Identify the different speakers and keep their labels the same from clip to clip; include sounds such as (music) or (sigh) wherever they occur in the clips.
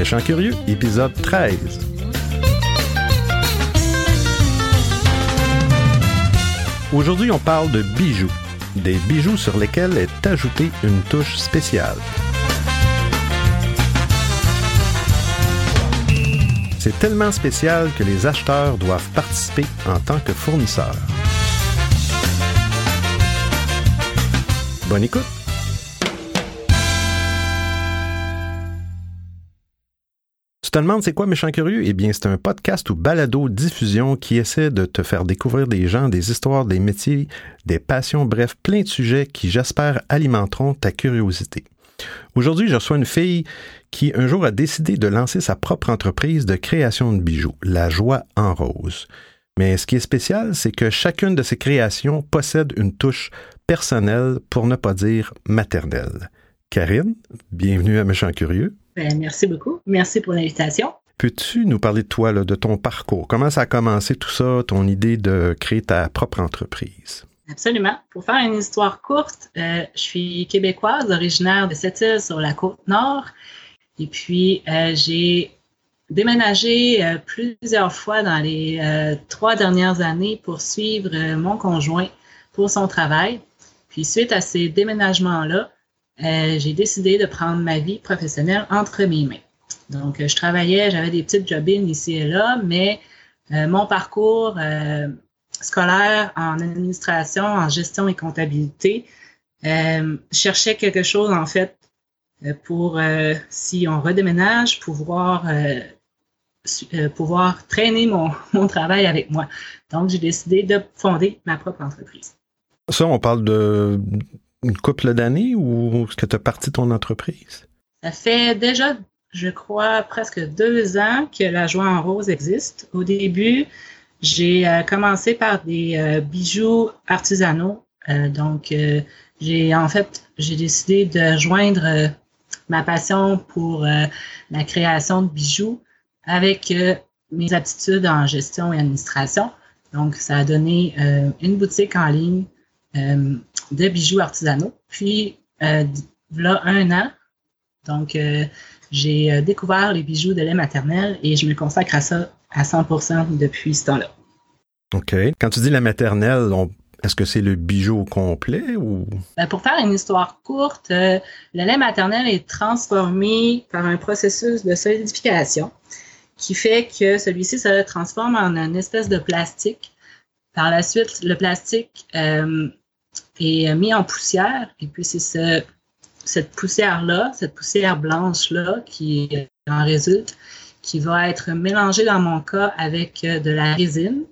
Speaker 1: Méchant Curieux, épisode 13. Aujourd'hui, on parle de bijoux. Des bijoux sur lesquels est ajoutée une touche spéciale. C'est tellement spécial que les acheteurs doivent participer en tant que fournisseurs. Bonne écoute! Tu te demandes c'est quoi Méchant Curieux? Eh bien, c'est un podcast ou balado diffusion qui essaie de te faire découvrir des gens, des histoires, des métiers, des passions, bref, plein de sujets qui, j'espère, alimenteront ta curiosité. Aujourd'hui, je reçois une fille qui un jour a décidé de lancer sa propre entreprise de création de bijoux, La Joie en Rose. Mais ce qui est spécial, c'est que chacune de ses créations possède une touche personnelle, pour ne pas dire maternelle. Karine, bienvenue à Méchant Curieux.
Speaker 2: Ben, merci beaucoup. Merci pour l'invitation.
Speaker 1: Peux-tu nous parler de toi, de ton parcours? Comment ça a commencé tout ça, ton idée de créer ta propre entreprise?
Speaker 2: Absolument. Pour faire une histoire courte, euh, je suis québécoise, originaire de cette île sur la côte nord. Et puis, euh, j'ai déménagé euh, plusieurs fois dans les trois dernières années pour suivre mon conjoint pour son travail. Puis, suite à ces déménagements-là, j'ai décidé de prendre ma vie professionnelle entre mes mains. Donc, je travaillais, j'avais des petites jobines ici et là, mais mon parcours scolaire en administration, en gestion et comptabilité, euh, cherchais quelque chose en fait euh, pour, euh, si on redéménage, pouvoir, euh, pouvoir traîner mon, (laughs) mon travail avec moi. Donc, j'ai décidé de fonder ma propre entreprise.
Speaker 1: Ça, on parle de une couple d'années ou est-ce que tu as parti ton entreprise?
Speaker 2: Ça fait déjà, je crois, presque deux ans que la joie en rose existe. Au début, j'ai euh, commencé par des euh, bijoux artisanaux. Euh, donc, j'ai en fait, j'ai décidé de joindre ma passion pour la création de bijoux avec mes aptitudes en gestion et administration. Donc, ça a donné une boutique en ligne de bijoux artisanaux. Puis, voilà un an, donc j'ai découvert les bijoux de lait maternel et je me consacre à ça à 100% depuis ce temps-là.
Speaker 1: OK. Quand tu dis la maternelle, est-ce que c'est le bijou au complet ou?
Speaker 2: Ben, pour faire une histoire courte, euh, le lait maternel est transformé par un processus de solidification qui fait que celui-ci se transforme en une espèce de plastique. Par la suite, le plastique euh, est mis en poussière et puis c'est ce, cette poussière-là, cette poussière blanche-là qui en résulte, qui va être mélangée dans mon cas avec euh, de la résine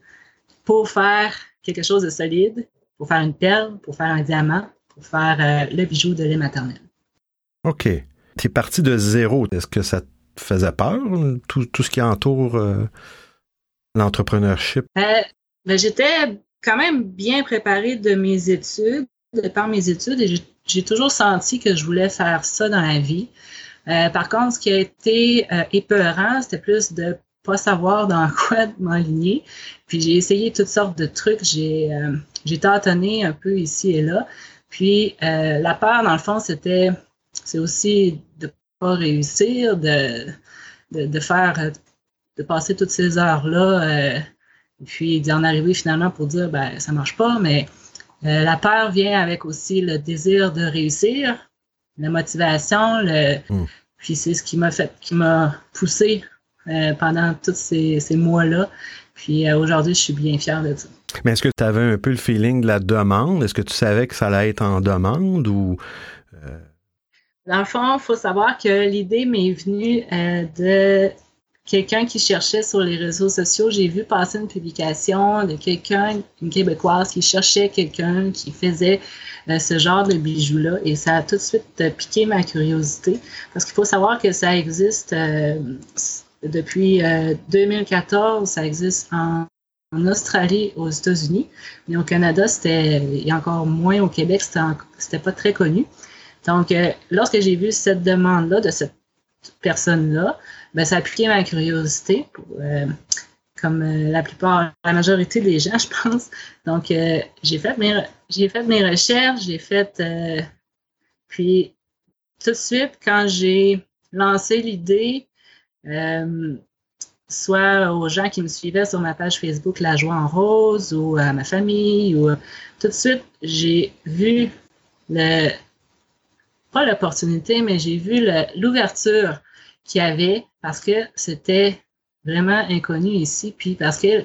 Speaker 2: pour faire quelque chose de solide, pour faire une perle, pour faire un diamant, pour faire euh, le bijou de lait maternel.
Speaker 1: OK. Tu es parti de zéro. Est-ce que ça te faisait peur, tout, ce qui entoure euh, l'entrepreneurship?
Speaker 2: Euh, ben, J'étais quand même bien préparée de mes études, de par mes études, et j'ai toujours senti que je voulais faire ça dans la vie. par contre, ce qui a été épeurant, c'était plus de pas savoir dans (laughs) quoi m'aligner. Puis j'ai essayé toutes sortes de trucs. J'ai euh, tâtonné un peu ici et là. Puis euh, la peur, dans le fond, c'était c'est aussi de pas réussir, de, de, de, faire de passer toutes ces heures-là, euh, puis d'y en arriver finalement pour dire ben ça marche pas, mais euh, la peur vient avec aussi le désir de réussir, la motivation, le, hmm. puis c'est ce qui m'a fait, qui m'a poussé euh, pendant tous ces, mois-là. Puis euh, aujourd'hui, je suis bien fière de ça.
Speaker 1: Mais est-ce que tu avais un peu le feeling de la demande? Est-ce que tu savais que ça allait être en demande ou.
Speaker 2: Dans le fond, il faut savoir que l'idée m'est venue de quelqu'un qui cherchait sur les réseaux sociaux. J'ai vu passer une publication de quelqu'un, une Québécoise, qui cherchait quelqu'un qui faisait ce genre de bijoux-là. Et ça a tout de suite piqué ma curiosité. Parce qu'il faut savoir que ça existe depuis 2014, euh, ça existe en, Australie, aux États-Unis, mais au Canada, c'était et encore moins au Québec, c'était pas très connu. Donc, euh, lorsque j'ai vu cette demande-là de cette personne-là, ben, ça a piqué ma curiosité, euh, comme la plupart, la majorité des gens, (laughs) je pense. Donc, j'ai fait mes j'ai fait mes recherches, j'ai fait puis tout de suite quand j'ai lancé l'idée, soit aux gens qui me suivaient sur ma page Facebook La Joie en Rose ou à ma famille. Ou, tout de suite, j'ai vu le, pas l'opportunité, mais j'ai vu l'ouverture qu'il y avait parce que c'était vraiment inconnu ici, puis parce que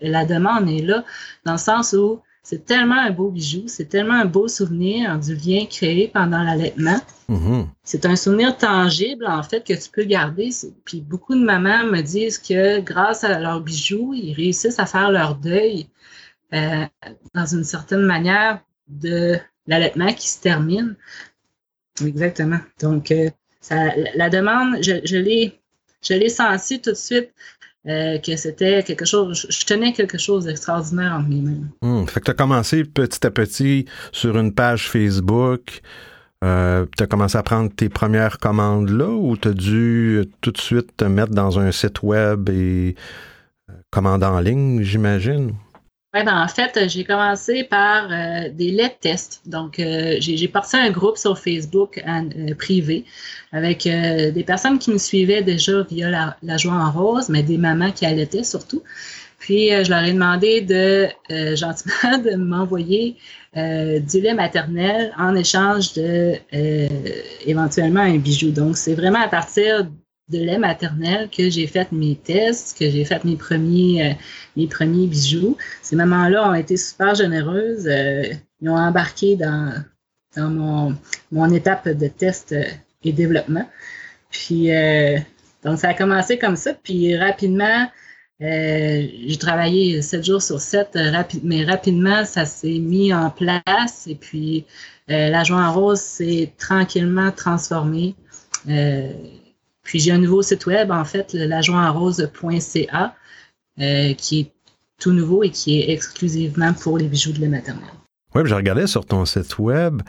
Speaker 2: la demande est là, dans le sens où c'est tellement un beau bijou, c'est tellement un beau souvenir du lien créé pendant l'allaitement. Mm-hmm. C'est un souvenir tangible, en fait, que tu peux garder. Puis beaucoup de mamans me disent que grâce à leurs bijoux, ils réussissent à faire leur deuil euh, dans une certaine manière de l'allaitement qui se termine. Exactement. Donc, euh, la demande, je, je l'ai senti tout de suite euh, que c'était quelque chose, je tenais quelque chose d'extraordinaire en mes mains.
Speaker 1: Hum, fait que tu as commencé petit à petit sur une page Facebook. Euh, tu as commencé à prendre tes premières commandes là ou tu as dû tout de suite te mettre dans un site web et euh, commander en ligne, j'imagine?
Speaker 2: Ben, en fait, j'ai commencé par euh, des lettres tests. Donc, euh, j'ai parti un groupe sur Facebook euh, privé avec des personnes qui me suivaient déjà via la, joie en rose, mais des mamans qui allaitaient surtout. Puis, je leur ai demandé de gentiment (laughs) de m'envoyer du lait maternel en échange de éventuellement un bijou. Donc, c'est vraiment à partir de lait maternel que j'ai fait mes tests, que j'ai fait mes premiers, euh, mes premiers bijoux. Ces mamans-là ont été super généreuses. Euh, ils ont embarqué dans, dans mon, mon étape de test euh, et développement. Puis, donc, ça a commencé comme ça. Puis, rapidement, j'ai travaillé sept jours sur sept, mais rapidement, ça s'est mis en place. Et puis, la joie en rose s'est tranquillement transformée. Puis j'ai un nouveau site web, en fait, lajointrose.ca, euh, qui est tout nouveau et qui est exclusivement pour les bijoux de lait maternel.
Speaker 1: Oui, je regardais sur ton site web,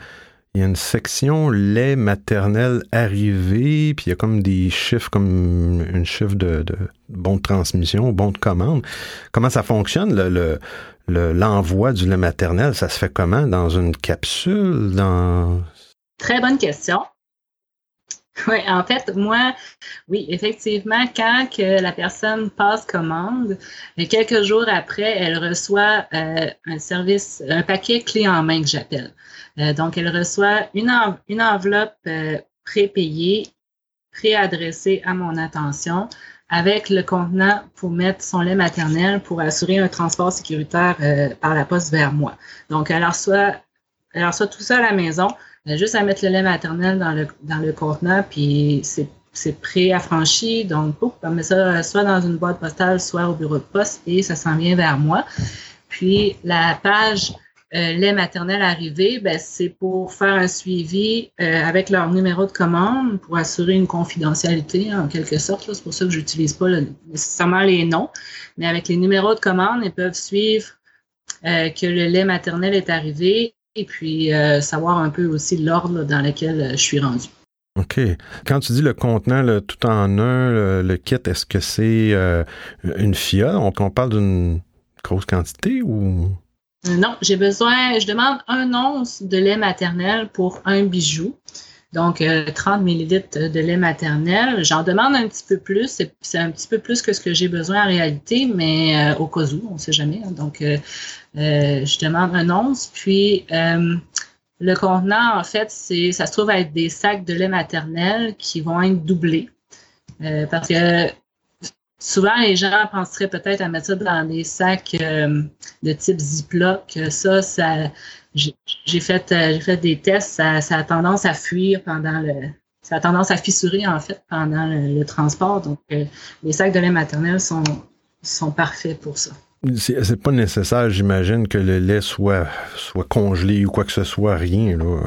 Speaker 1: il y a une section lait maternel arrivé, puis il y a comme des chiffres, comme une chiffre de, de bon de transmission, bon de commande. Comment ça fonctionne, le, l'envoi du lait maternel? Ça se fait comment? Dans une capsule? Dans...
Speaker 2: Très bonne question. (laughs) Oui, en fait, moi, oui, effectivement, quand que la personne passe commande, quelques jours après, elle reçoit euh, un service, un paquet clé en main que j'appelle. Euh, donc, elle reçoit une, enveloppe euh, prépayée, préadressée à mon attention, avec le contenant pour mettre son lait maternel pour assurer un transport sécuritaire par la poste vers moi. Donc, elle reçoit, elle reçoit tout ça à la maison juste à mettre le lait maternel dans le, dans le contenant, puis c'est c'est pré-affranchi, donc on met ça soit dans une boîte postale, soit au bureau de poste et ça s'en vient vers moi. Puis la page euh, lait maternel arrivé, ben, c'est pour faire un suivi euh, avec leur numéro de commande pour assurer une confidentialité en quelque sorte. C'est pour ça que j'utilise pas nécessairement les noms, mais avec les numéros de commande, ils peuvent suivre euh, que le lait maternel est arrivé et puis euh, savoir un peu aussi l'ordre dans lequel euh, je suis rendu.
Speaker 1: OK. Quand tu dis le contenant tout en un, le, kit, est-ce que c'est euh, une fiole? On, on parle d'une grosse quantité ou?
Speaker 2: non, j'ai besoin, je demande un once de lait maternel pour un bijou. Donc, 30 millilitres de lait maternel. J'en demande un petit peu plus. C'est un petit peu plus que ce que j'ai besoin en réalité, mais au cas où, on ne sait jamais. Hein. Donc, euh, je demande un once. Puis, euh, le contenant, en fait, c'est, ça se trouve être des sacs de lait maternel qui vont être doublés. Euh, parce que souvent, les gens penseraient peut-être à mettre ça dans des sacs de type Ziploc. Ça, ça j'ai fait, j'ai fait des tests, ça, a tendance à fuir pendant le. Ça a tendance à fissurer, en fait, pendant le, transport. Donc, les sacs de lait maternel sont, sont parfaits pour ça.
Speaker 1: C'est pas nécessaire, j'imagine, que le lait soit, soit congelé ou quoi que ce soit, rien. Là.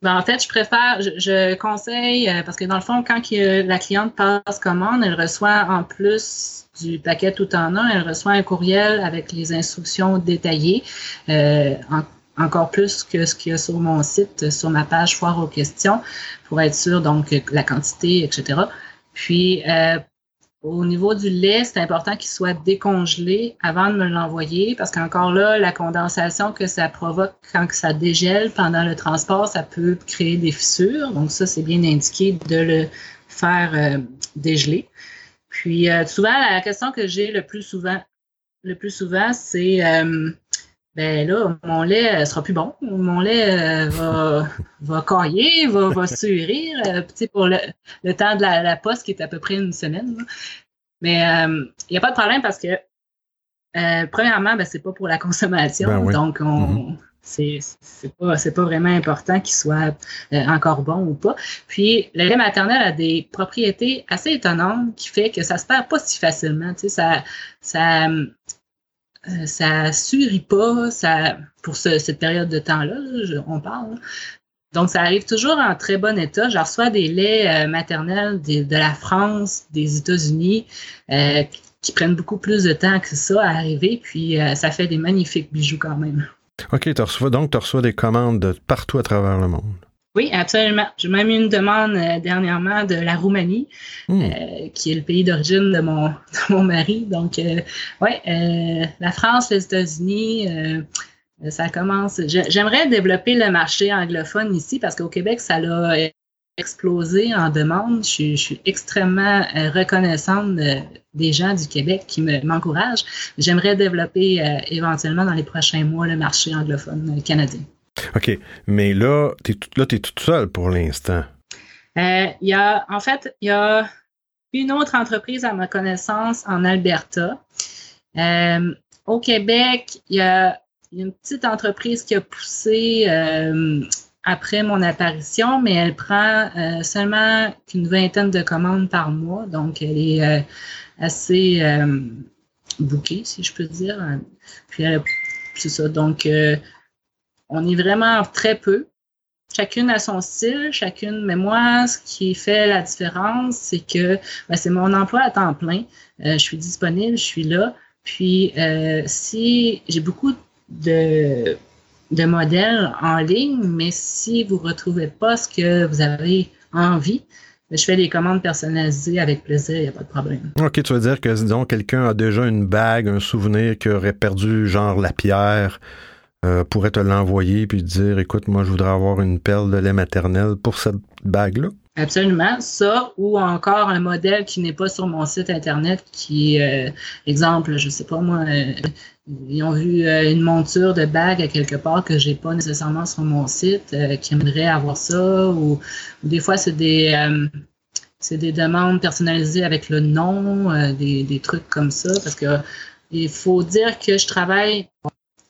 Speaker 2: Ben, en fait, je préfère, je, conseille, euh, parce que dans le fond, quand la cliente passe commande, elle reçoit en plus du paquet tout en un, elle reçoit un courriel avec les instructions détaillées, euh, encore plus que ce qu'il y a sur mon site, sur ma page foire aux questions, pour être sûr, donc, la quantité, etc. Puis, euh, au niveau du lait, c'est important qu'il soit décongelé avant de me l'envoyer parce qu'encore là, la condensation que ça provoque quand ça dégèle pendant le transport, ça peut créer des fissures. Donc ça, c'est bien indiqué de le faire, euh, dégelé. Puis souvent, la question que j'ai le plus souvent, le plus souvent, c'est ben là, mon lait sera plus bon. Mon lait va, va cailler, va, va surir, pour le, temps de la, poste qui est à peu près une semaine. Mais il n'y a pas de problème parce que euh, premièrement, ben, c'est pas pour la consommation, ben donc on, mm-hmm. c'est pas, pas vraiment important qu'il soit euh, encore bon ou pas. Puis le lait maternel a des propriétés assez étonnantes qui fait que ça se perd pas si facilement. Tu sais, ça, ça, euh, ça surit pas, pour cette période de temps-là, on parle. Donc, ça arrive toujours en très bon état. Je reçois des laits maternels de la France, des États-Unis, qui prennent beaucoup plus de temps que ça à arriver, puis euh, ça fait des magnifiques bijoux quand même.
Speaker 1: OK, donc tu reçois des commandes de partout à travers le monde.
Speaker 2: Oui, absolument. J'ai même eu une demande euh, dernièrement de la Roumanie, hmm. euh, qui est le pays d'origine de mon, (laughs) mon mari. Donc, oui, la France, les États-Unis, ça commence. J'aimerais développer le marché anglophone ici parce qu'au Québec, ça l'a explosé en demande. Je, suis extrêmement euh, reconnaissante des gens du Québec qui m'encouragent. J'aimerais développer euh, éventuellement dans les prochains mois le marché anglophone euh, canadien.
Speaker 1: OK. Mais là, tu es, toute seule pour l'instant.
Speaker 2: Il y a, en fait, il y a une autre entreprise à ma connaissance en Alberta. au Québec, il y a une petite entreprise qui a poussé après mon apparition, mais elle prend euh, seulement qu'une vingtaine de commandes par mois, donc elle est euh, assez euh, bouquée, si je peux dire. Puis c'est ça, donc on est vraiment très peu. Chacune a son style, chacune, mais moi, ce qui fait la différence, c'est que ben, c'est mon emploi à temps plein. je suis disponible, je suis là. Puis si j'ai beaucoup de de modèles en ligne, mais si vous ne retrouvez pas ce que vous avez envie, ben, je fais des commandes personnalisées avec plaisir, il n'y a pas de problème.
Speaker 1: OK, tu veux dire que, disons, quelqu'un a déjà une bague, un souvenir qui aurait perdu, genre la pierre, euh, pourrait te l'envoyer puis dire, écoute, moi, je voudrais avoir une perle de lait maternel pour cette bague-là?
Speaker 2: Absolument, ça ou encore un modèle qui n'est pas sur mon site internet, qui, euh, exemple, je sais pas moi, euh, ils ont vu euh, une monture de bague à quelque part que j'ai pas nécessairement sur mon site, qui aimerait avoir ça, ou, des fois c'est des c'est des demandes personnalisées avec le nom, des, des trucs comme ça, parce que il faut dire que je travaille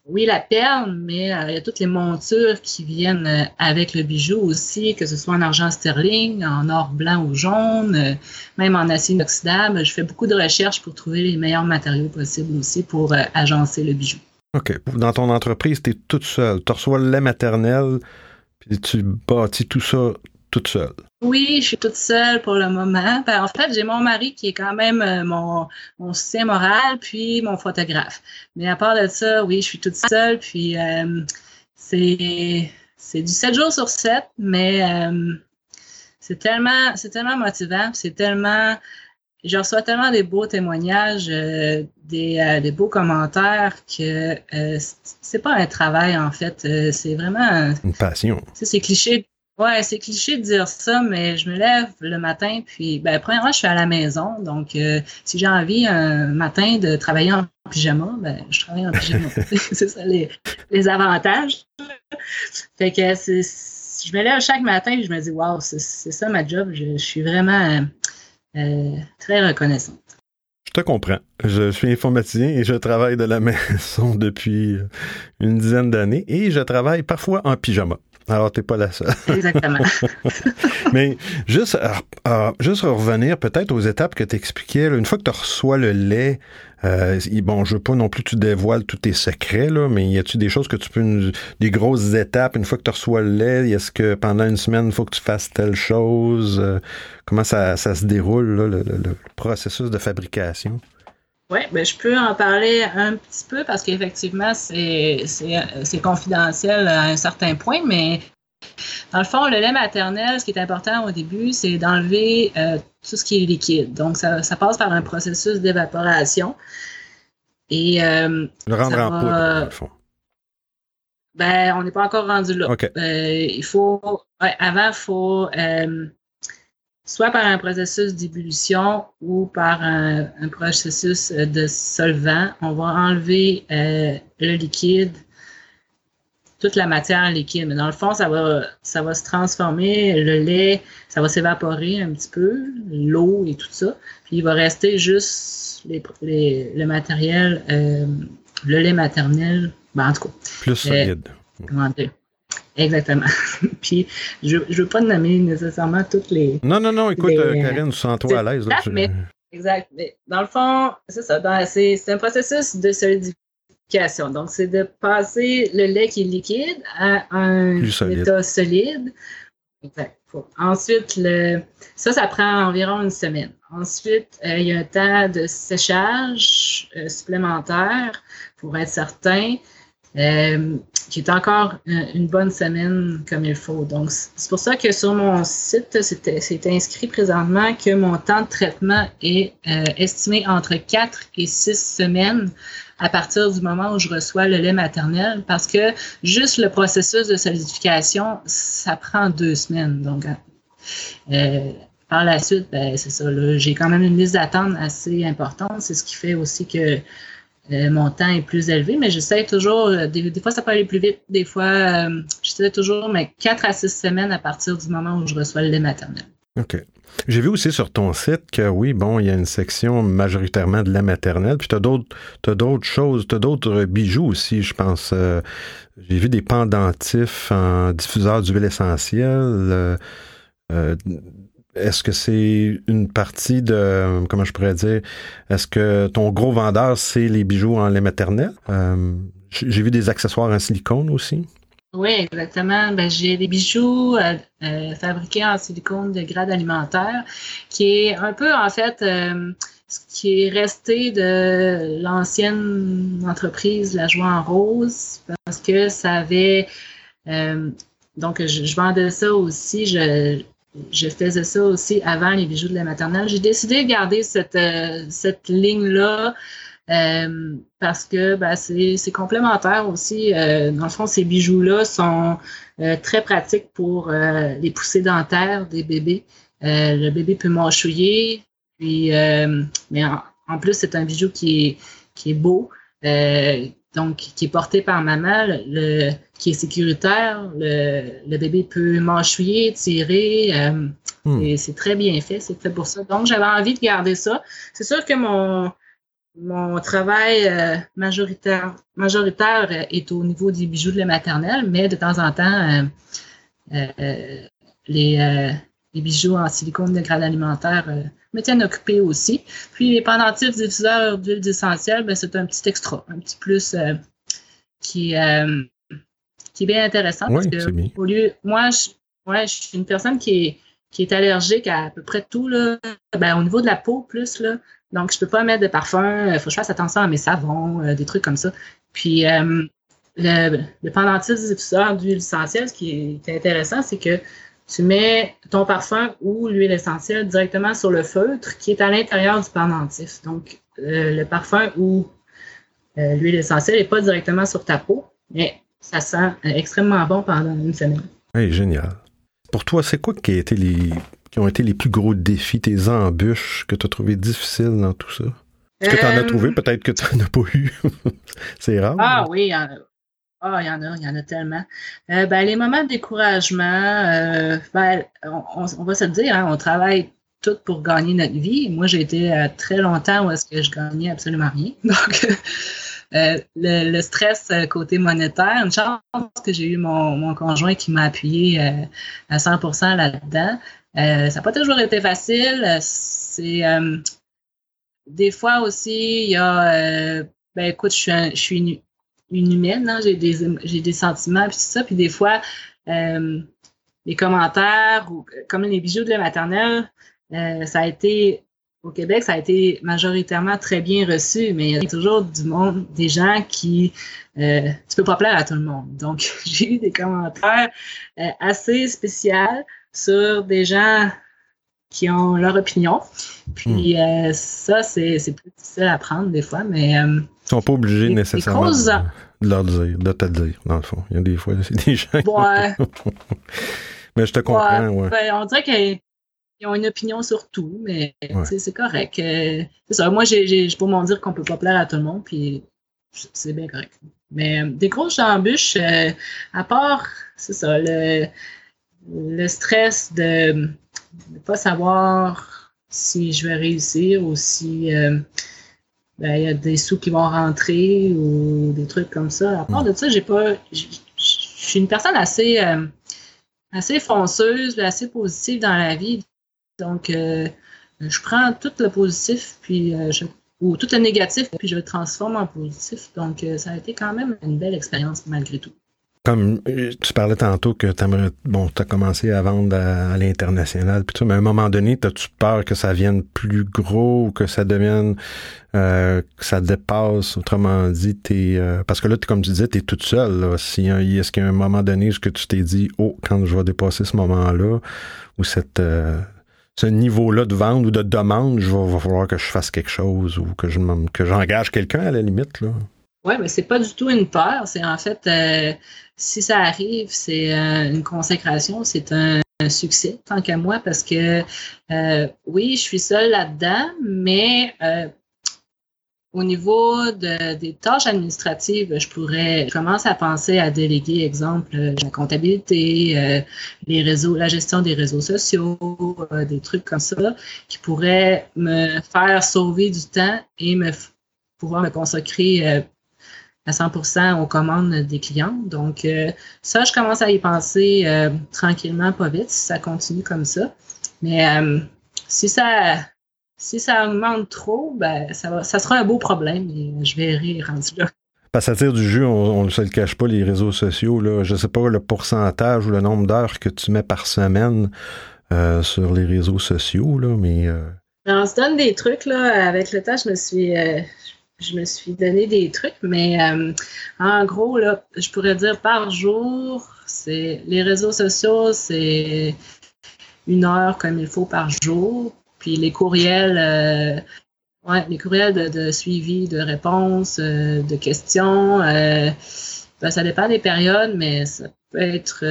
Speaker 2: oui, la perle, mais euh, il y a toutes les montures qui viennent euh, avec le bijou aussi, que ce soit en argent sterling, en or blanc ou jaune, euh, même en acier inoxydable. Je fais beaucoup de recherches pour trouver les meilleurs matériaux possibles aussi pour agencer le bijou.
Speaker 1: OK. Dans ton entreprise, tu es toute seule. Tu reçois le lait maternel, puis tu bâtis tout ça toute seule.
Speaker 2: Oui, je suis toute seule pour le moment. Ben, en fait, j'ai mon mari qui est quand même euh, mon, mon soutien moral, puis mon photographe. Mais à part de ça, oui, je suis toute seule, puis euh, c'est, c'est du 7 jours sur 7, mais euh, c'est tellement, c'est tellement motivant, c'est tellement, je reçois tellement des beaux témoignages, des, des, beaux commentaires que c'est pas un travail en fait, c'est vraiment
Speaker 1: une passion.
Speaker 2: C'est cliché Ouais, c'est cliché de dire ça, mais je me lève le matin, puis ben, premièrement, je suis à la maison. Donc, euh, si j'ai envie un matin de travailler en pyjama, ben, je travaille en pyjama. (laughs) (laughs) c'est ça les, les, avantages. Fait que je me lève chaque matin et je me dis, waouh, c'est, ça ma job. Je, suis vraiment euh, très reconnaissante.
Speaker 1: Je te comprends. Je suis informaticien et je travaille de la (laughs) maison depuis une dizaine d'années et je travaille parfois en pyjama. Alors, t'es pas la seule. (laughs)
Speaker 2: Exactement. (laughs)
Speaker 1: Mais juste, euh, euh, juste revenir peut-être aux étapes que tu expliquais. Une fois que tu reçois le lait, euh, bon, je veux pas non plus que tu dévoiles tous tes secrets, là, mais y a-tu des choses que tu peux, des grosses étapes, une fois que tu reçois le lait, est-ce que pendant une semaine, il faut que tu fasses telle chose? comment ça, ça se déroule, là, le processus de fabrication?
Speaker 2: Oui, ben, je peux en parler un petit peu parce qu'effectivement, c'est confidentiel à un certain point, mais dans le fond, le lait maternel, ce qui est important au début, c'est d'enlever euh, tout ce qui est liquide. Donc, ça, ça passe par un processus d'évaporation. Et, euh,
Speaker 1: le rendre en poudre, dans le fond.
Speaker 2: Ben, on n'est pas encore rendu là.
Speaker 1: OK.
Speaker 2: Euh, il faut, ouais, avant, il faut soit par un processus d'ébullition ou par un, processus de solvant. On va enlever le liquide toute la matière liquide. Mais dans le fond, ça va, ça va se transformer, le lait, ça va s'évaporer un petit peu, l'eau et tout ça. Puis il va rester juste les, le matériel, euh, le lait maternel, ben, en tout cas.
Speaker 1: Plus solide.
Speaker 2: Exactement. (laughs) Puis, je ne veux pas nommer nécessairement toutes les.
Speaker 1: Non, non, non, écoute, euh, Karine, sens-toi à l'aise.
Speaker 2: Exact. Mais dans le fond, c'est ça. C'est un processus de solidification donc, c'est de passer le lait qui est liquide à un état solide. Ensuite, le, ça, ça prend environ une semaine. Ensuite, euh, il y a un temps de séchage euh, supplémentaire pour être certain, euh, qui est encore une bonne semaine comme il faut. Donc, c'est pour ça que sur mon site, c'est inscrit présentement que mon temps de traitement est estimé entre 4 et 6 semaines à partir du moment où je reçois le lait maternel parce que juste le processus de solidification, ça prend deux semaines. Donc, euh, par la suite, ben, c'est ça. J'ai quand même une liste d'attente assez importante. C'est ce qui fait aussi que euh, mon temps est plus élevé, mais j'essaie toujours, euh, des, fois ça peut aller plus vite, des fois j'essaie toujours, mais quatre à six semaines à partir du moment où je reçois le lait maternel.
Speaker 1: OK. J'ai vu aussi sur ton site que oui, bon, il y a une section majoritairement de la maternelle, puis tu as d'autres choses, tu as d'autres bijoux aussi, je pense. Euh, j'ai vu des pendentifs en diffuseur d'huile essentielle. Euh, euh, est-ce que c'est une partie de comment je pourrais dire Est-ce que ton gros vendeur c'est les bijoux en lait maternel? J'ai vu des accessoires en silicone aussi.
Speaker 2: Oui, exactement. Ben, j'ai des bijoux euh, euh, fabriqués en silicone de grade alimentaire, qui est un peu en fait euh, ce qui est resté de l'ancienne entreprise La Joie en Rose, parce que ça avait donc je, vendais ça aussi, je, je faisais ça aussi avant les bijoux de la maternelle. J'ai décidé de garder cette, cette ligne-là euh, parce que ben, c'est complémentaire aussi. Euh, dans le fond, ces bijoux-là sont euh, très pratiques pour les poussées dentaires des bébés. le bébé peut mâchouiller, puis, mais en, plus, c'est un bijou qui est, qui est beau, donc qui est porté par maman, le, qui est sécuritaire. Le, le bébé peut mâchouiller, tirer. Hmm. et C'est très bien fait, c'est fait pour ça. Donc, j'avais envie de garder ça. C'est sûr que mon mon travail euh, majoritaire, majoritaire est au niveau des bijoux de la maternelle, mais de temps en temps, euh, euh, les, bijoux en silicone de grade alimentaire me tiennent occupé aussi. Puis les pendentifs diffuseurs d'huile essentielle, ben, c'est un petit extra, un petit plus qui, qui est bien intéressant.
Speaker 1: Oui, parce bien.
Speaker 2: au lieu, moi, je, je suis une personne qui est, qui est allergique à à peu près tout, là, ben, au niveau de la peau plus, là, donc, je peux pas mettre de parfum. Il euh, faut que je fasse attention à mes savons, euh, des trucs comme ça. Puis, euh, le, le pendentif diffuseur d'huile essentielle, ce qui est intéressant, c'est que tu mets ton parfum ou l'huile essentielle directement sur le feutre qui est à l'intérieur du pendentif. Donc, le parfum ou l'huile essentielle n'est pas directement sur ta peau, mais ça sent extrêmement bon pendant une semaine.
Speaker 1: Oui, génial. Pour toi, c'est quoi qui a été les qui ont été les plus gros défis, tes embûches que tu as trouvé difficiles dans tout ça? Est-ce que tu en as trouvé? Euh, Peut-être que tu n'en as pas eu. (laughs) c'est rare.
Speaker 2: Ah oui, Ah, il y en a, il y en a tellement. Euh, ben, les moments de découragement, euh, ben, on, va se dire, hein, on travaille tout pour gagner notre vie. Moi, j'ai été très longtemps où est-ce que je gagnais absolument rien. (laughs) Donc, le, stress côté monétaire, une chance que j'ai eu mon, mon conjoint qui m'a appuyé à 100% là-dedans. Euh, ça n'a pas toujours été facile. C'est euh, des fois aussi, il y a, euh, ben écoute, je suis, une, humaine, hein, j'ai des, j'ai des sentiments puis tout ça, puis des fois, les commentaires ou comme les bijoux de la maternelle, ça a été au Québec, ça a été majoritairement très bien reçu, mais il y a toujours du monde, des gens qui euh, tu peux pas plaire à tout le monde. Donc, (laughs) j'ai eu des commentaires assez spéciaux sur des gens qui ont leur opinion. Puis hmm. euh, ça, c'est, plus difficile à prendre des fois, mais... Euh,
Speaker 1: Ils sont pas obligés nécessairement de, leur dire, de te dire, dans le fond. Il y a des fois, (laughs) c'est des gens... Ouais. mais je te comprends, ouais.
Speaker 2: Ben, on dirait que ils ont une opinion sur tout, mais c'est correct. c'est ça. Moi, j'ai pour m'en dire qu'on peut pas plaire à tout le monde, puis c'est bien correct. Mais des grosses embûches, à part, c'est ça, le, le stress de ne pas savoir si je vais réussir ou si euh, ben, il y a des sous qui vont rentrer ou des trucs comme ça. À part de ça, j'ai pas. Je suis une personne assez, euh, assez fonceuse, assez positive dans la vie. Donc, euh, je prends tout le positif, puis ou tout le négatif, puis je le transforme en positif. Donc, ça a été quand même une belle expérience malgré tout.
Speaker 1: Comme euh, tu parlais tantôt que tu bon, as commencé à vendre à, l'international, puis mais à un moment donné, as-tu peur que ça vienne plus gros ou que ça devienne, euh, que ça dépasse, autrement dit, t'es, euh, parce que là, comme tu disais, tu es toute seule. Si, est-ce qu'il y a un moment donné où tu t'es dit, oh, quand je vais dépasser ce moment-là, ou cette, ce niveau-là de vente ou de demande, je vais, va falloir que je fasse quelque chose ou que je que j'engage quelqu'un à la limite, là?
Speaker 2: Oui, mais c'est pas du tout une peur. C'est en fait, euh, si ça arrive, c'est euh, une consécration, c'est un, succès, tant qu'à moi, parce que euh, oui, je suis seule là-dedans, mais au niveau de, des tâches administratives, je pourrais, je commence à penser à déléguer, exemple, la comptabilité, les réseaux, la gestion des réseaux sociaux, des trucs comme ça, qui pourraient me faire sauver du temps et me pouvoir me consacrer à 100% aux commandes des clients. Donc, euh, ça, je commence à y penser euh, tranquillement, pas vite, si ça continue comme ça. Mais euh, si ça si ça augmente trop, ben, ça, ça sera un beau problème et je verrai rendu là.
Speaker 1: Parce à tire du jeu, on ne se le cache pas, les réseaux sociaux. Là, je ne sais pas le pourcentage ou le nombre d'heures que tu mets par semaine sur les réseaux sociaux, là, mais.
Speaker 2: Ben, on se donne des trucs là. Avec le temps, je me suis, je me suis donné des trucs, mais euh, en gros, là, je pourrais dire par jour, c'est les réseaux sociaux, c'est une heure comme il faut par jour. Puis les courriels, euh, ouais, les courriels de, suivi, de réponse, euh, de questions, ben, ça dépend des périodes, mais ça peut être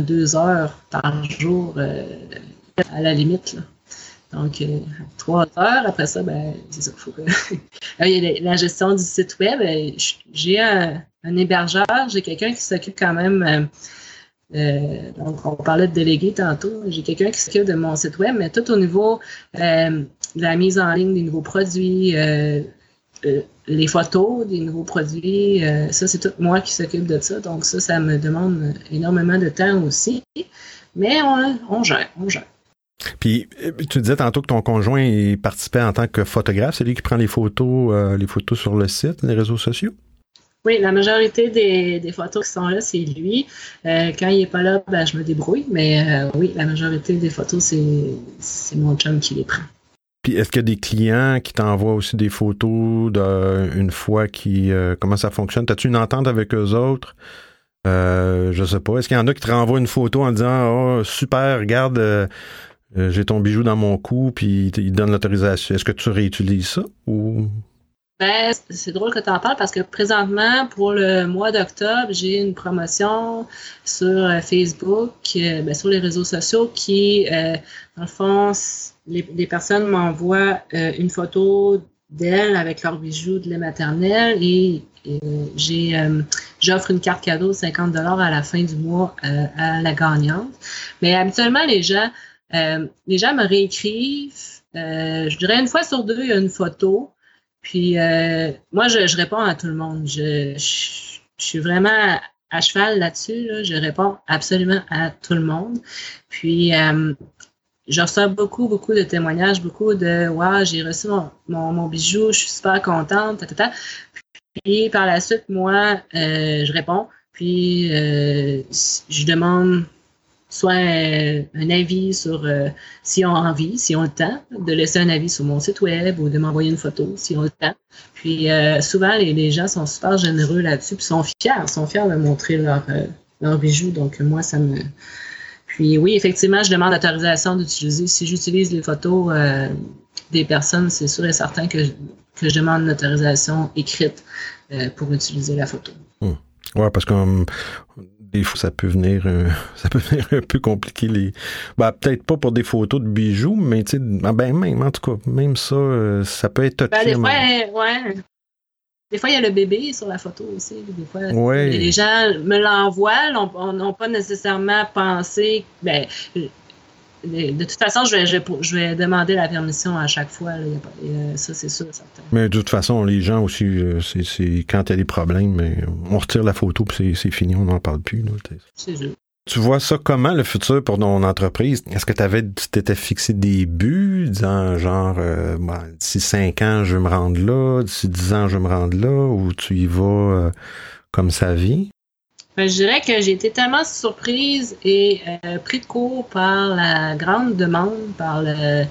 Speaker 2: deux heures par jour à la limite. Là. Donc, euh, trois heures. Après ça, ben, c'est ça. Faut que... (laughs) il y a la gestion du site web. Euh, j'ai un, hébergeur, j'ai quelqu'un qui s'occupe quand même. Euh, donc, on parlait de délégué tantôt. J'ai quelqu'un qui s'occupe de mon site web, mais tout au niveau de la mise en ligne des nouveaux produits, les photos des nouveaux produits, ça, c'est tout moi qui s'occupe de ça. Donc, ça, ça me demande énormément de temps aussi. Mais on, on gère, on gère.
Speaker 1: Puis euh, tu disais tantôt que ton conjoint il participait en tant que photographe, c'est lui qui prend les photos, euh, les photos sur le site, les réseaux sociaux?
Speaker 2: Oui, la majorité des, photos qui sont là, c'est lui. Euh, quand il n'est pas là, ben, je me débrouille, mais oui, la majorité des photos, c'est mon chum qui les prend.
Speaker 1: Puis est-ce qu'il y a des clients qui t'envoient aussi des photos d'une fois qui comment ça fonctionne? As-tu une entente avec eux autres? Euh, je sais pas. Est-ce qu'il y en a qui te renvoient une photo en disant Oh super, regarde euh, j'ai ton bijou dans mon cou, puis il donne l'autorisation. Est-ce que tu réutilises ça ou?
Speaker 2: Ben, c'est drôle que tu en parles parce que présentement, pour le mois d'octobre, j'ai une promotion sur euh, Facebook, euh, ben, sur les réseaux sociaux qui, euh, dans le fond, les, personnes m'envoient une photo d'elles avec leurs bijoux de lait maternel et, j'ai j'offre une carte cadeau de 50 dollars à la fin du mois à la gagnante. Mais habituellement, les gens euh, les gens me réécrivent. Euh, je dirais une fois sur deux, il y a une photo. Puis euh, moi, je, réponds à tout le monde. Je, suis vraiment à cheval là-dessus. Je réponds absolument à tout le monde. Puis je reçois beaucoup, beaucoup de témoignages, beaucoup de Wow, j'ai reçu mon, bijou, je suis super contente, Puis par la suite, moi, je réponds. Puis je demande soit un, avis sur euh, si on a envie, si on le temps, de laisser un avis sur mon site web ou de m'envoyer une photo si on le temps. Puis euh, souvent, les, gens sont super généreux là-dessus, puis sont fiers, sont fiers de montrer leur, euh, leur bijoux. Donc moi, ça me. Puis oui, effectivement, je demande l'autorisation d'utiliser. Si j'utilise les photos des personnes, c'est sûr et certain que, que je demande l'autorisation écrite pour utiliser la photo.
Speaker 1: Hmm. Ouais, parce que Des fois, ça peut venir, un, (laughs) ça peut venir un peu compliqué. Les, ben, peut-être pas pour des photos de bijoux, mais tu sais, ben, ben même, en tout cas, même ça, euh, ça peut être
Speaker 2: ben, des fois, ouais. Des fois, il y a le bébé sur la photo aussi. Des fois, les gens me l'envoient, n'ont pas nécessairement pensé. Ben, de toute façon, je vais, je, vais, demander la permission à chaque fois. ça, c'est sûr, certain.
Speaker 1: Mais de toute façon, les gens aussi, euh, c'est quand il y a des problèmes, on retire la photo puis c'est fini, on n'en parle plus.
Speaker 2: C'est juste.
Speaker 1: Tu vois ça comment le futur pour ton entreprise? Est-ce que tu avais tu t'étais fixé des buts, disant genre euh, d'ici 5 ans je vais me rendre là, d'ici 10 ans je vais me rendre là, ou tu y vas euh, comme ça vit?
Speaker 2: Ben, je dirais que j'ai été tellement surprise et euh, pris de court par la grande demande, par le,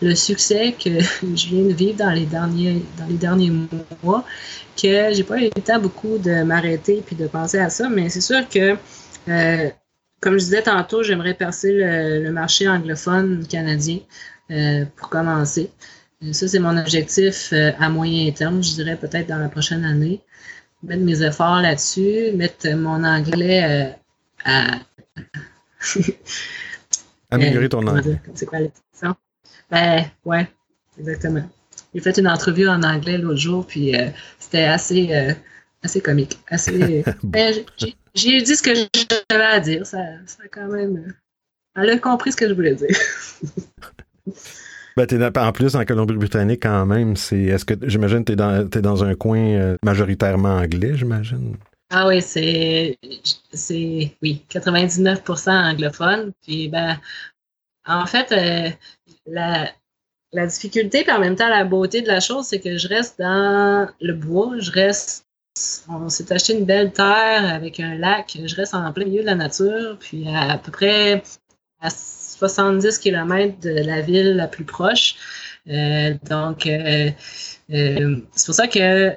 Speaker 2: le, succès que (laughs) je viens de vivre dans les derniers, dans les derniers mois, que j'ai pas eu le temps beaucoup de m'arrêter puis de penser à ça. Mais c'est sûr que, euh, comme je disais tantôt, j'aimerais percer le, marché anglophone canadien euh, pour commencer. Ça, c'est mon objectif à moyen terme, je dirais peut-être dans la prochaine année mettre mes efforts là-dessus, mettre mon anglais euh, à. (laughs)
Speaker 1: Améliorer ton euh, anglais.
Speaker 2: C'est quoi l'expression? Ben, ouais, exactement. J'ai fait une entrevue en anglais l'autre jour, puis euh, c'était assez, assez comique. Assez, (laughs) ben, j'ai dit ce que j'avais à dire. Ça, ça a quand même. Elle a compris ce que je voulais dire. (laughs)
Speaker 1: Ben, en plus, en Colombie-Britannique, quand même, c'est. Est-ce que j'imagine que tu es, es, dans un coin euh, majoritairement anglais, j'imagine?
Speaker 2: Ah oui, c'est. oui, 99% anglophone. Puis ben en fait, euh, la, la difficulté, puis en même temps la beauté de la chose, c'est que je reste dans le bois, je reste on s'est acheté une belle terre avec un lac. Je reste en plein milieu de la nature. Puis à, peu près à 70 km de la ville la plus proche. Euh, donc, euh, euh, c'est pour ça que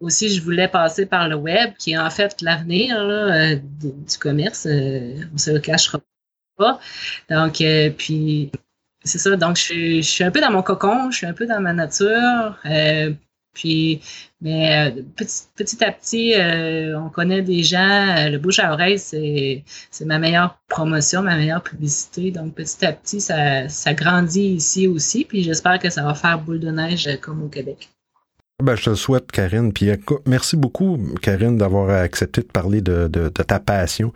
Speaker 2: aussi je voulais passer par le web, qui est en fait l'avenir du, commerce. on ne se le cachera pas. Donc, puis c'est ça. Donc, je, je, suis un peu dans mon cocon, je suis un peu dans ma nature. Puis, mais euh, petit, à petit, euh, on connaît des gens. Euh, le bouche à oreille, c'est, ma meilleure promotion, ma meilleure publicité. Donc, petit à petit, ça, ça grandit ici aussi. Puis, j'espère que ça va faire boule de neige comme au Québec.
Speaker 1: Ben, je te le souhaite, Karine. Puis, merci beaucoup, Karine, d'avoir accepté de parler de, de ta passion.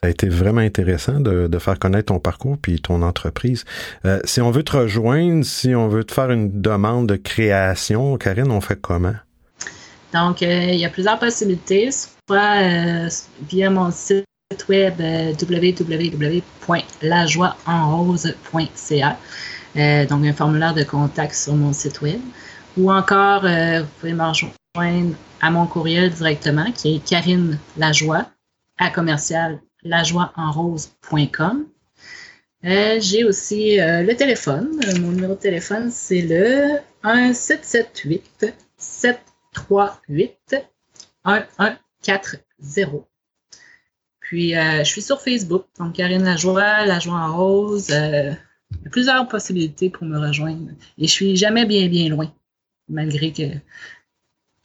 Speaker 1: Ça a été vraiment intéressant de, faire connaître ton parcours puis ton entreprise. Euh, si on veut te rejoindre, si on veut te faire une demande de création, Karine, on fait comment?
Speaker 2: Donc, euh, il y a plusieurs possibilités, soit euh, via mon site web www.lajoiesenrose.ca, donc un formulaire de contact sur mon site web, ou encore vous pouvez me rejoindre à mon courriel directement qui est Karine Lajoie à commercial lajoieenrose.com. Euh, j'ai aussi euh, le téléphone. Euh, mon numéro de téléphone, c'est le 1778 738 1140. Puis, je suis sur Facebook, donc Karine Lajoie, Lajoie en Rose. il y plusieurs possibilités pour me rejoindre. Et je suis jamais bien, bien loin, malgré que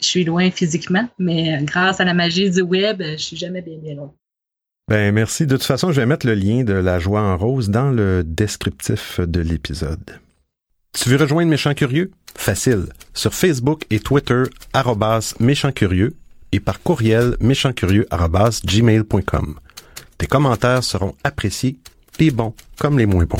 Speaker 2: je suis loin physiquement, mais grâce à la magie du web, je suis jamais bien, bien loin.
Speaker 1: Ben merci. De toute façon, je vais mettre le lien de la joie en rose dans le descriptif de l'épisode. Tu veux rejoindre Méchant Curieux? Facile. Sur Facebook et Twitter, arrobas Curieux et par courriel méchantcurieux.gmail.com. Tes commentaires seront appréciés, les bons comme les moins bons.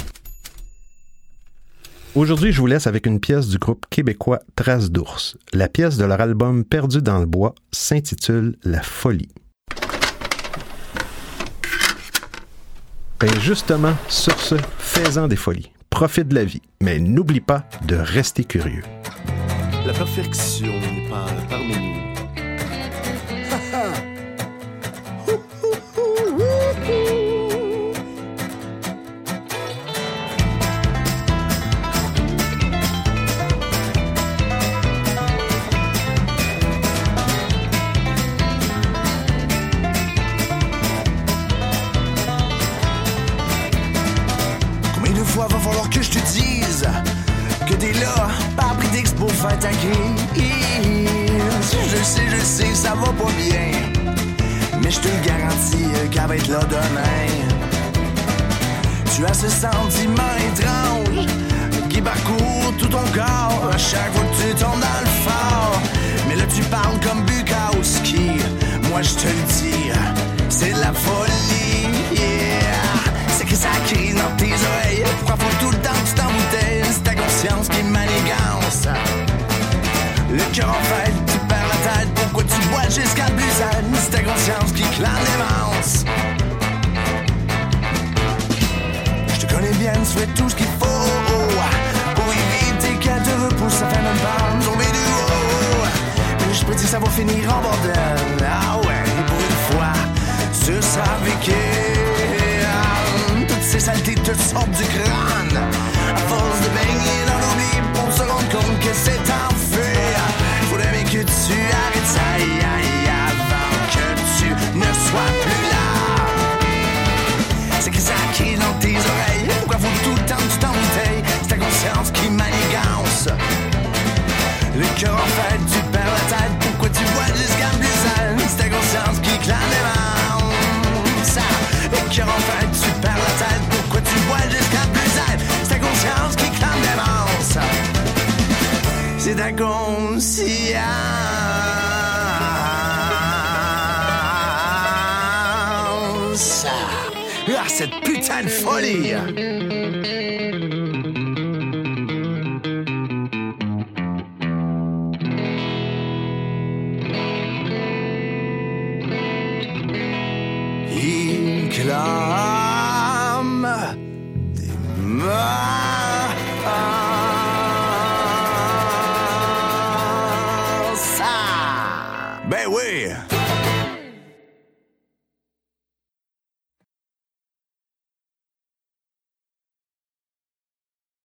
Speaker 1: Aujourd'hui, je vous laisse avec une pièce du groupe québécois Trace d'ours. La pièce de leur album Perdu dans le bois s'intitule La folie. Ben justement, sur ce, fais-en des folies. Profite de la vie, mais n'oublie pas de rester curieux.
Speaker 3: La perfection n'est pas parmi nous. pas bien. Mais je te garantis euh, qu'elle
Speaker 4: va être là demain. Tu as ce sentiment étrange finir en bordel. Ah ouais, pour une fois, tu seras viking. Toutes ces saletés, toutes sortes du gras. la conscience. Ah, cette putain de folie!